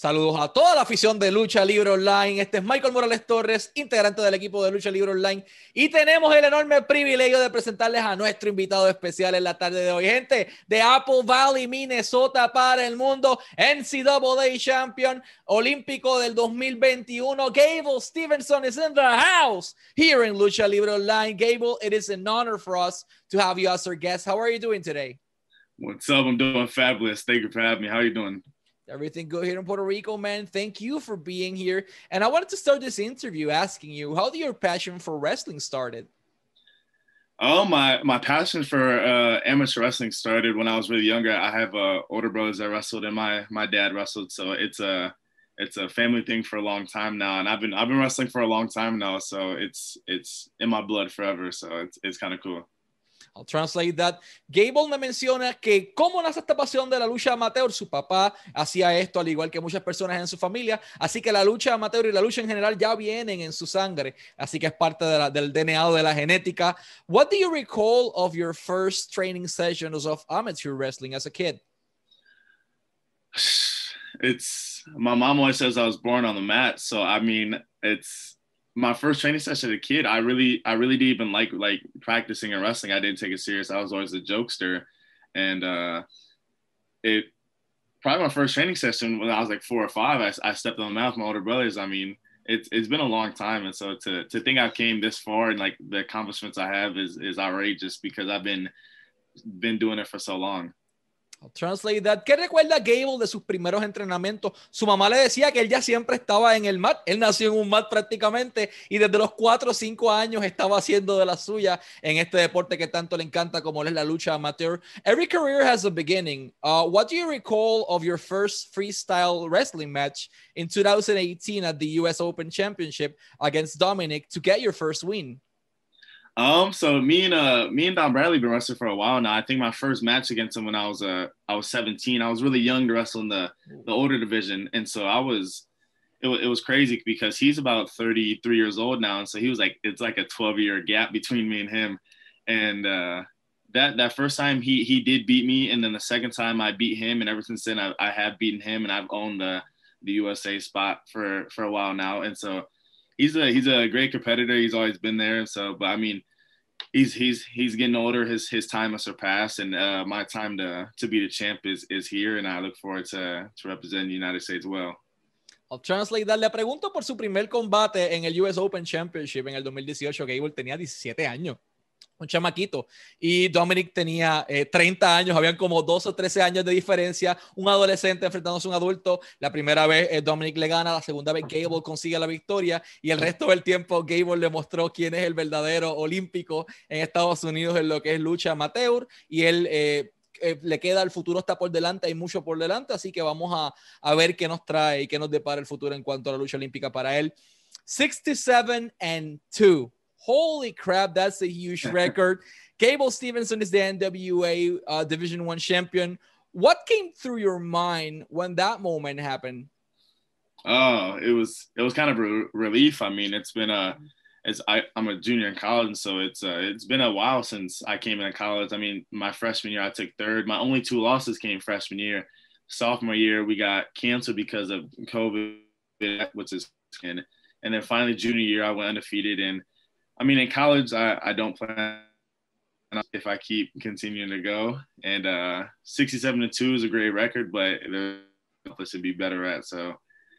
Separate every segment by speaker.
Speaker 1: Saludos a toda la afición de Lucha Libre Online. Este es Michael Morales Torres, integrante del equipo de Lucha Libre Online. Y tenemos el enorme privilegio de presentarles a nuestro invitado especial en la tarde de hoy. Gente de Apple Valley, Minnesota para el mundo. NCAA Champion Olímpico del 2021. Gable Stevenson is in the house here in Lucha Libre Online. Gable, it is an honor for us to have you as our guest. How are you doing today?
Speaker 2: What's up? I'm doing fabulous. Thank you for having me. How are you doing?
Speaker 1: Everything good here in Puerto Rico, man. Thank you for being here. And I wanted to start this interview asking you, how did your passion for wrestling started?
Speaker 2: Oh, my my passion for uh, amateur wrestling started when I was really younger. I have uh, older brothers that wrestled, and my my dad wrestled, so it's a it's a family thing for a long time now. And I've been I've been wrestling for a long time now, so it's it's in my blood forever. So it's it's kind of cool.
Speaker 1: I'll translate that. Gable me menciona que cómo nace esta pasión de la lucha amateur. Su papá hacía esto al igual que muchas personas en su familia. Así que la lucha amateur y la lucha en general ya vienen en su sangre. Así que es parte de la, del DNA de la genética. What do you recall of your first training sessions of amateur wrestling as a kid?
Speaker 2: It's my mom always says I was born on the mat. So, I mean, it's my first training session as a kid, I really, I really didn't even like like practicing and wrestling. I didn't take it serious. I was always a jokester, and uh, it probably my first training session when I was like four or five. I, I stepped on the with my older brothers. I mean, it's it's been a long time, and so to to think I came this far and like the accomplishments I have is is outrageous because I've been been doing it for so long.
Speaker 1: Translate that. ¿Qué recuerda Gable de sus primeros entrenamientos? Su mamá le decía que él ya siempre estaba en el mat. Él nació en un mat prácticamente y desde los 4 o 5 años estaba haciendo de la suya en este deporte que tanto le encanta como es la lucha amateur. Every career has a beginning. Uh, what do you recall of your first freestyle wrestling match in 2018 at the US Open Championship against Dominic to get your first win?
Speaker 2: Um, so me and uh me and Dom Bradley been wrestling for a while now. I think my first match against him when I was uh I was 17. I was really young to wrestle in the the older division, and so I was it, it was crazy because he's about 33 years old now, and so he was like it's like a 12 year gap between me and him, and uh that that first time he he did beat me, and then the second time I beat him, and ever since then I, I have beaten him, and I've owned the the USA spot for for a while now, and so he's a he's a great competitor. He's always been there. So, but I mean, he's he's he's getting older. His his time has surpassed, and uh, my time to to be the champ is is here, and I look forward to to represent the United States well.
Speaker 1: I'll translate that. Le pregunto por su primer combate en el US Open Championship en el 2018. Gable tenía 17 años. Un chamaquito. Y Dominic tenía 30 eh, años, habían como 12 o 13 años de diferencia, un adolescente enfrentándose a un adulto. La primera vez eh, Dominic le gana, la segunda vez Gable consigue la victoria y el resto del tiempo Gable le mostró quién es el verdadero olímpico en Estados Unidos en lo que es lucha amateur y él... Eh, le queda el futuro está por delante, hay mucho por delante, así que vamos a, a ver qué nos trae y qué nos depara el futuro en cuanto a la lucha olímpica para él. 67 and 2 Holy crap, that's a huge record. Gable Stevenson is the NCAA uh, Division One champion. What came through your mind when that moment happened?
Speaker 2: Oh, it was it was kind of a relief. I mean, it's been a it's I, I'm a junior in college, so it's uh, it's been a while since I came into college. I mean, my freshman year I took third. My only two losses came freshman year. Sophomore year we got canceled because of COVID, which is and and then finally junior year I went undefeated and I mean, in college, I, I don't plan if I keep continuing to go. And uh, 67 to 2 is a great record, but there's place to be better at. So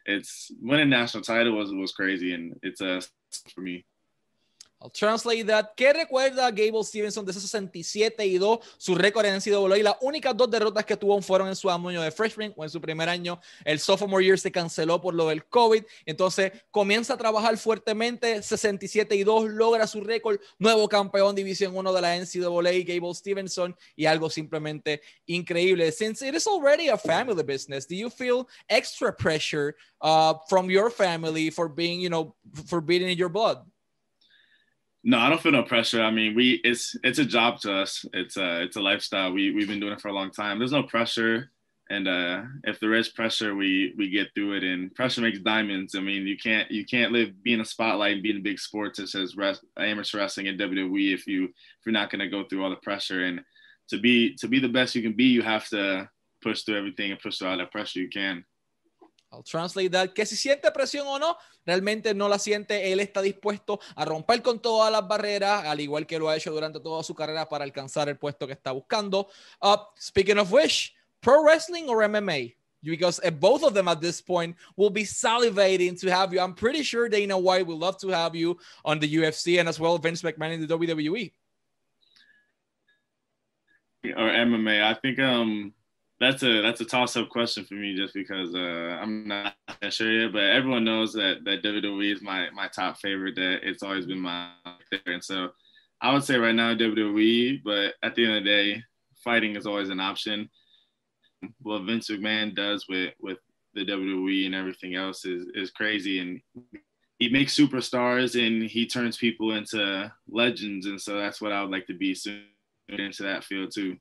Speaker 2: it's winning national title was was crazy, and it's a uh, for me.
Speaker 1: I'll translate that. ¿Qué recuerda Gable Stevenson de esos 67 y 2? Su récord en NCAA y las únicas dos derrotas que tuvo fueron en su año de freshman o en su primer año. El sophomore year se canceló por lo del COVID. Entonces comienza a trabajar fuertemente. 67 y 2 logra su récord. Nuevo campeón División 1 de la NCAA, Gable Stevenson. Y algo simplemente increíble. Since it is already a family business, do you feel extra pressure uh, from your family for being, you know, for beating in your blood?
Speaker 2: No, I don't feel no pressure. I mean, we it's it's a job to us. It's a it's a lifestyle. We we've been doing it for a long time. There's no pressure, and uh, if there is pressure, we we get through it. And pressure makes diamonds. I mean, you can't you can't live being a spotlight and being in big sports such as rest, amateur wrestling and WWE if you if you're not going to go through all the pressure. And to be to be the best you can be, you have to push through everything and push through all that pressure you can.
Speaker 1: I'll translate that. Que si siente presión o no, realmente no la siente. Él está dispuesto a romper con todas las barreras, al igual que lo ha hecho durante toda su carrera para alcanzar el puesto que está buscando. Uh, speaking of which, pro wrestling or MMA? Because both of them at this point will be salivating to have you. I'm pretty sure Dana White would love to have you on the UFC and as well Vince McMahon in the WWE.
Speaker 2: Or MMA. I think um that's a that's a toss up question for me just because uh, I'm not sure yet, but everyone knows that that WWE is my my top favorite. That it's always been my favorite, and so I would say right now WWE. But at the end of the day, fighting is always an option. What Vince McMahon does with with the WWE and everything else is is crazy, and he makes superstars and he turns people into legends, and so that's what I would like to be soon into that field too.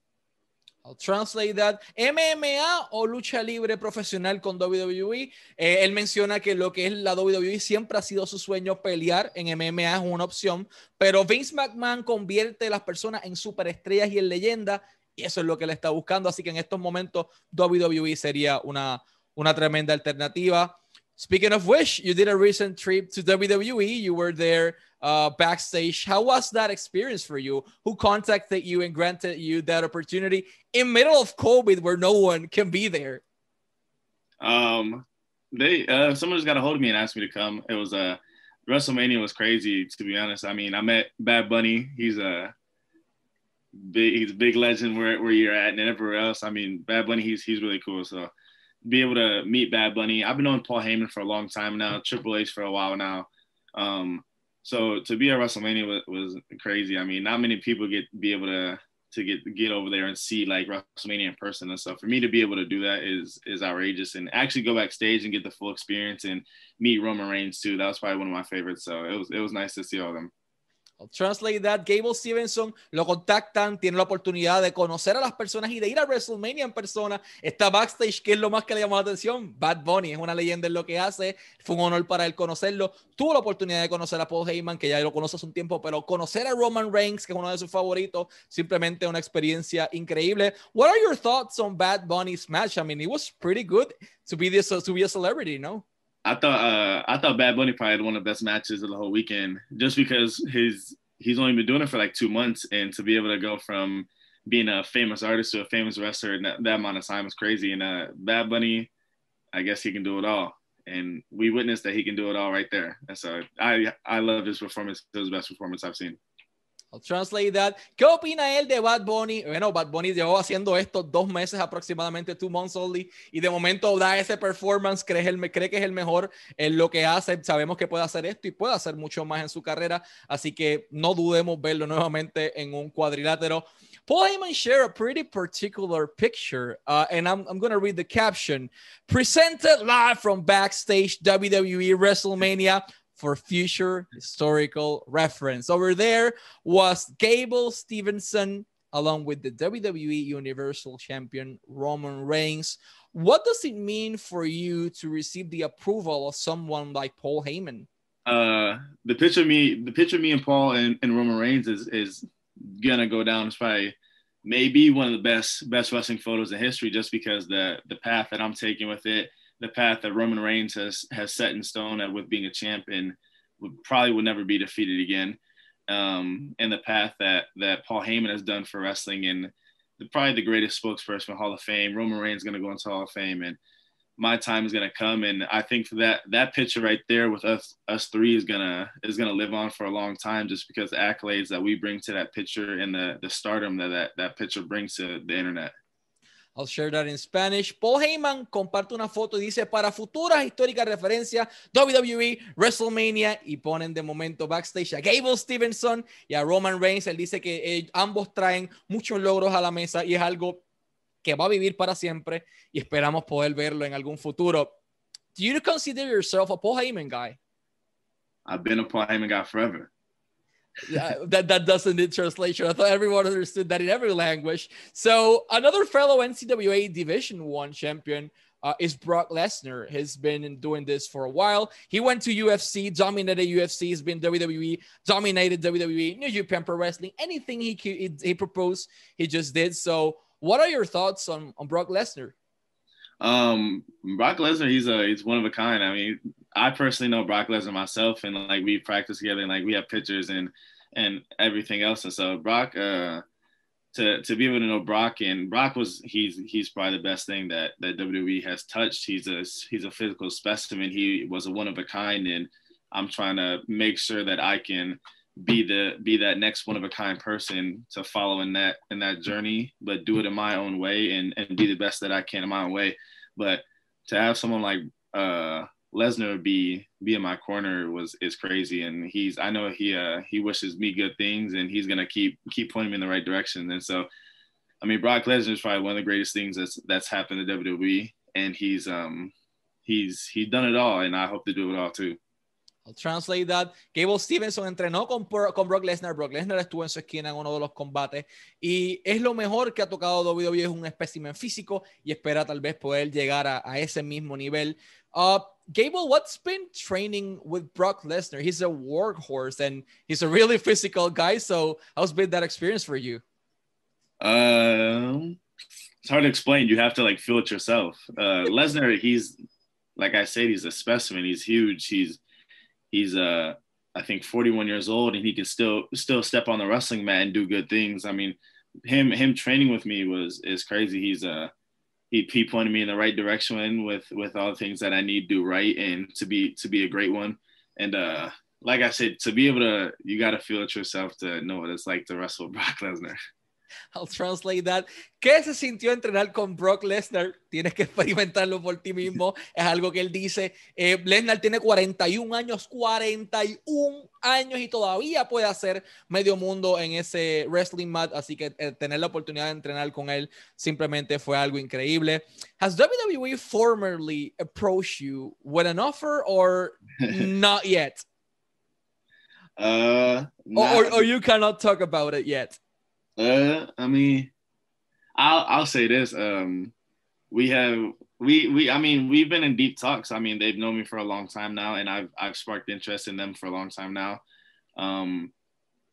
Speaker 1: I'll translate that. MMA o lucha libre profesional con WWE. Eh, él menciona que lo que es la WWE siempre ha sido su sueño pelear en MMA es una opción, pero Vince McMahon convierte a las personas en superestrellas y en leyenda y eso es lo que él está buscando. Así que en estos momentos WWE sería una, una tremenda alternativa. Speaking of which, you did a recent trip to WWE. You were there uh, backstage. How was that experience for you? Who contacted you and granted you that opportunity in middle of COVID where no one can be there?
Speaker 2: Um, they uh, someone just got a hold of me and asked me to come. It was a uh, WrestleMania was crazy to be honest. I mean, I met Bad Bunny. He's a big he's a big legend where where you're at and everywhere else. I mean, Bad Bunny he's he's really cool. So be able to meet Bad Bunny. I've been knowing Paul Heyman for a long time now, Triple H for a while now. Um, so to be at WrestleMania was, was, crazy. I mean, not many people get be able to to get get over there and see like WrestleMania in person and stuff. For me to be able to do that is is outrageous, and actually go backstage and get the full experience and meet Roman Reigns too. That was probably one of my favorites. So it was it was nice to see all them.
Speaker 1: Translate that, Gable Stevenson lo contactan, tiene la oportunidad de conocer a las personas y de ir a WrestleMania en persona. Está backstage, que es lo más que le llamó la atención. Bad Bunny es una leyenda en lo que hace. Fue un honor para él conocerlo. Tuvo la oportunidad de conocer a Paul Heyman, que ya lo conoce hace un tiempo, pero conocer a Roman Reigns, que es uno de sus favoritos, simplemente una experiencia increíble. What are your thoughts on Bad Bunny's match? I mean, it was pretty good to be this to be a celebrity, no?
Speaker 2: I thought uh, I thought Bad Bunny probably had one of the best matches of the whole weekend, just because his he's only been doing it for like two months, and to be able to go from being a famous artist to a famous wrestler in that, that amount of time is crazy. And uh, Bad Bunny, I guess he can do it all, and we witnessed that he can do it all right there. And so I I love his performance. It was the best performance I've seen.
Speaker 1: I'll translate that. ¿Qué opina él de Bad Bunny? Bueno, Bad Bunny llevó haciendo esto dos meses aproximadamente, two months only, y de momento da ese performance, cree, el, cree que es el mejor en lo que hace. Sabemos que puede hacer esto y puede hacer mucho más en su carrera, así que no dudemos verlo nuevamente en un cuadrilátero. Paul Heyman shared a pretty particular picture, uh, and I'm, I'm going to read the caption. Presented live from backstage WWE WrestleMania for future historical reference. Over there was Gable Stevenson along with the WWE Universal Champion Roman Reigns. What does it mean for you to receive the approval of someone like Paul Heyman?
Speaker 2: Uh, the picture of me, the picture of me and Paul and, and Roman Reigns is is gonna go down as probably maybe one of the best best wrestling photos in history, just because the the path that I'm taking with it the path that Roman Reigns has has set in stone with being a champion would probably would never be defeated again. Um, and the path that that Paul Heyman has done for wrestling and the, probably the greatest spokesperson Hall of Fame. Roman Reigns is going to go into Hall of Fame and my time is going to come and I think for that that picture right there with us us three is going to is to live on for a long time just because the accolades that we bring to that picture and the the stardom that that, that picture brings to the internet.
Speaker 1: I'll share that in Spanish. Paul Heyman comparte una foto y dice para futuras históricas referencias WWE, WrestleMania y ponen de momento backstage a Gable Stevenson y a Roman Reigns. Él dice que eh, ambos traen muchos logros a la mesa y es algo que va a vivir para siempre y esperamos poder verlo en algún futuro. Do you consider yourself a Paul Heyman guy?
Speaker 2: I've been a Paul Heyman guy forever.
Speaker 1: That that doesn't need translation. I thought everyone understood that in every language. So another fellow NCAA Division One champion uh, is Brock Lesnar. Has been doing this for a while. He went to UFC, dominated UFC. He's been WWE, dominated WWE, New Japan Pro Wrestling. Anything he he, he proposed, he just did. So, what are your thoughts on on Brock Lesnar?
Speaker 2: Um, Brock Lesnar, he's a he's one of a kind. I mean, I personally know Brock Lesnar myself, and like we practice together, and like we have pictures and and everything else. And so Brock, uh, to to be able to know Brock and Brock was he's he's probably the best thing that that WWE has touched. He's a he's a physical specimen. He was a one of a kind, and I'm trying to make sure that I can be the be that next one of a kind person to follow in that in that journey, but do it in my own way and and be the best that I can in my own way. But to have someone like uh Lesnar be be in my corner was is crazy, and he's I know he uh he wishes me good things, and he's gonna keep keep pointing me in the right direction. And so, I mean, Brock Lesnar is probably one of the greatest things that's that's happened to WWE, and he's um he's he's done it all, and I hope to do it all too.
Speaker 1: I'll translate that. Gable Stevenson entrenó con, con Brock Lesnar. Brock Lesnar estuvo en su esquina en uno de los combates y es lo mejor que ha tocado WWE. Es un espécimen físico y espera tal vez poder llegar a, a ese mismo nivel. Uh, Gable, what's been training with Brock Lesnar? He's a workhorse and he's a really physical guy. So, how's been that experience for you?
Speaker 2: Um, it's hard to explain. You have to like feel it yourself. Uh, Lesnar, he's like I said, he's a specimen. He's huge. He's he's uh I think 41 years old and he can still still step on the wrestling mat and do good things. I mean, him him training with me was is crazy. He's uh he, he pointed me in the right direction with with all the things that I need to do right and to be to be a great one. And uh like I said, to be able to you gotta feel it yourself to know what it's like to wrestle Brock Lesnar.
Speaker 1: I'll translate that. ¿Qué se sintió entrenar con Brock Lesnar? Tienes que experimentarlo por ti mismo. Es algo que él dice. Eh, Lesnar tiene 41 años, 41 años y todavía puede hacer medio mundo en ese wrestling mat. Así que eh, tener la oportunidad de entrenar con él simplemente fue algo increíble. Has WWE formerly approached you with an offer or not yet?
Speaker 2: Uh,
Speaker 1: or, or, or you cannot talk about it yet?
Speaker 2: Uh, I mean, I'll I'll say this. Um, we have we we I mean we've been in deep talks. I mean they've known me for a long time now, and I've I've sparked interest in them for a long time now. Um,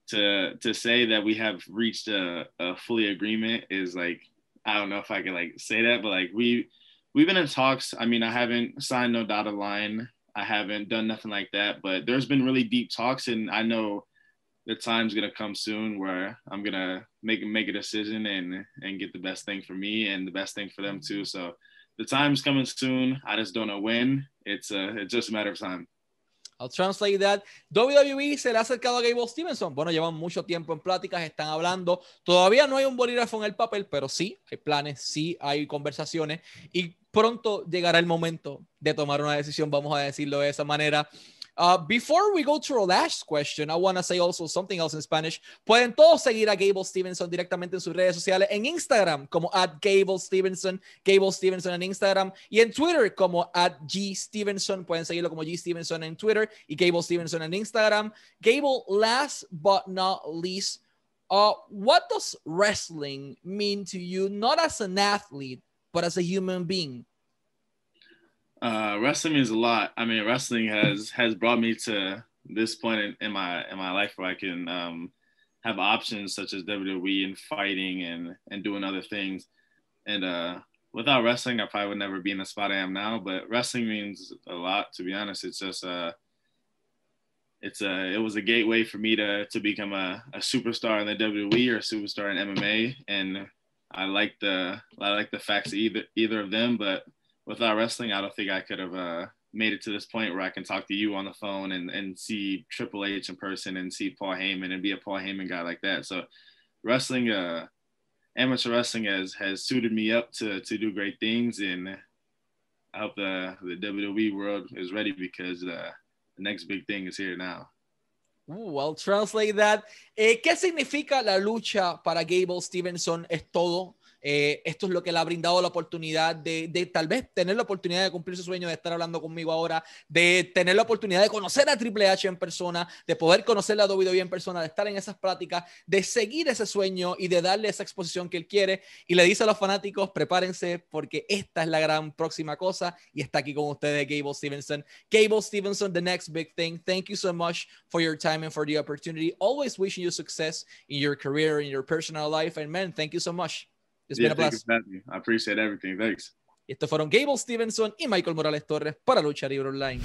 Speaker 2: to to say that we have reached a, a fully agreement is like I don't know if I can like say that, but like we we've been in talks. I mean I haven't signed no dotted line. I haven't done nothing like that, but there's been really deep talks, and I know the time's gonna come soon where I'm gonna make make a decision and and get the best thing for me and the best thing for them too. So the time's coming soon. I just don't know when. It's uh, it's just a matter of time.
Speaker 1: I'll translate that. WWE se le ha acercado a Gable Stevenson. Bueno, llevan mucho tiempo en pláticas, están hablando. Todavía no hay un bolígrafo en el papel, pero sí hay planes, sí hay conversaciones y pronto llegará el momento de tomar una decisión, vamos a decirlo de esa manera. Uh, before we go to our last question, I want to say also something else in Spanish. Pueden todos seguir a Gable Stevenson directamente en sus redes sociales, en Instagram como at Gable Stevenson, Gable Stevenson en Instagram y en Twitter como at G Stevenson. Pueden seguirlo como G Stevenson en Twitter y Gable Stevenson en Instagram. Gable, last but not least, uh, what does wrestling mean to you, not as an athlete, but as a human being?
Speaker 2: Uh, wrestling means a lot. I mean, wrestling has has brought me to this point in, in my in my life where I can um, have options such as WWE and fighting and and doing other things. And uh, without wrestling, I probably would never be in the spot I am now. But wrestling means a lot. To be honest, it's just uh, it's a it was a gateway for me to to become a, a superstar in the WWE or a superstar in MMA. And I like the I like the facts of either either of them, but without wrestling, I don't think I could have uh, made it to this point where I can talk to you on the phone and, and see Triple H in person and see Paul Heyman and be a Paul Heyman guy like that. So wrestling, uh, amateur wrestling has, has suited me up to, to do great things. And I hope the, the WWE world is ready because uh, the next big thing is here now.
Speaker 1: I'll translate that. Eh, ¿Qué significa la lucha para Gable Stevenson? Es todo. Eh, esto es lo que le ha brindado la oportunidad de, tal vez tener la oportunidad de cumplir su sueño de estar hablando conmigo ahora, de tener la oportunidad de conocer a Triple H en persona, de poder conocer a WWE en persona, de estar en esas prácticas, de seguir ese sueño y de darle esa exposición que él quiere. Y le dice a los fanáticos, prepárense porque esta es la gran próxima cosa y está aquí con ustedes Gable Stevenson. Gable Stevenson, the next big thing. Thank you so much for your time and for the opportunity. Always wishing you success in your career, in your personal life. And man, thank you so much. It's
Speaker 2: yeah,
Speaker 1: been a blast.
Speaker 2: I appreciate everything. Thanks.
Speaker 1: Y estos fueron Gable Stevenson y Michael Morales Torres para Lucha Libre Online.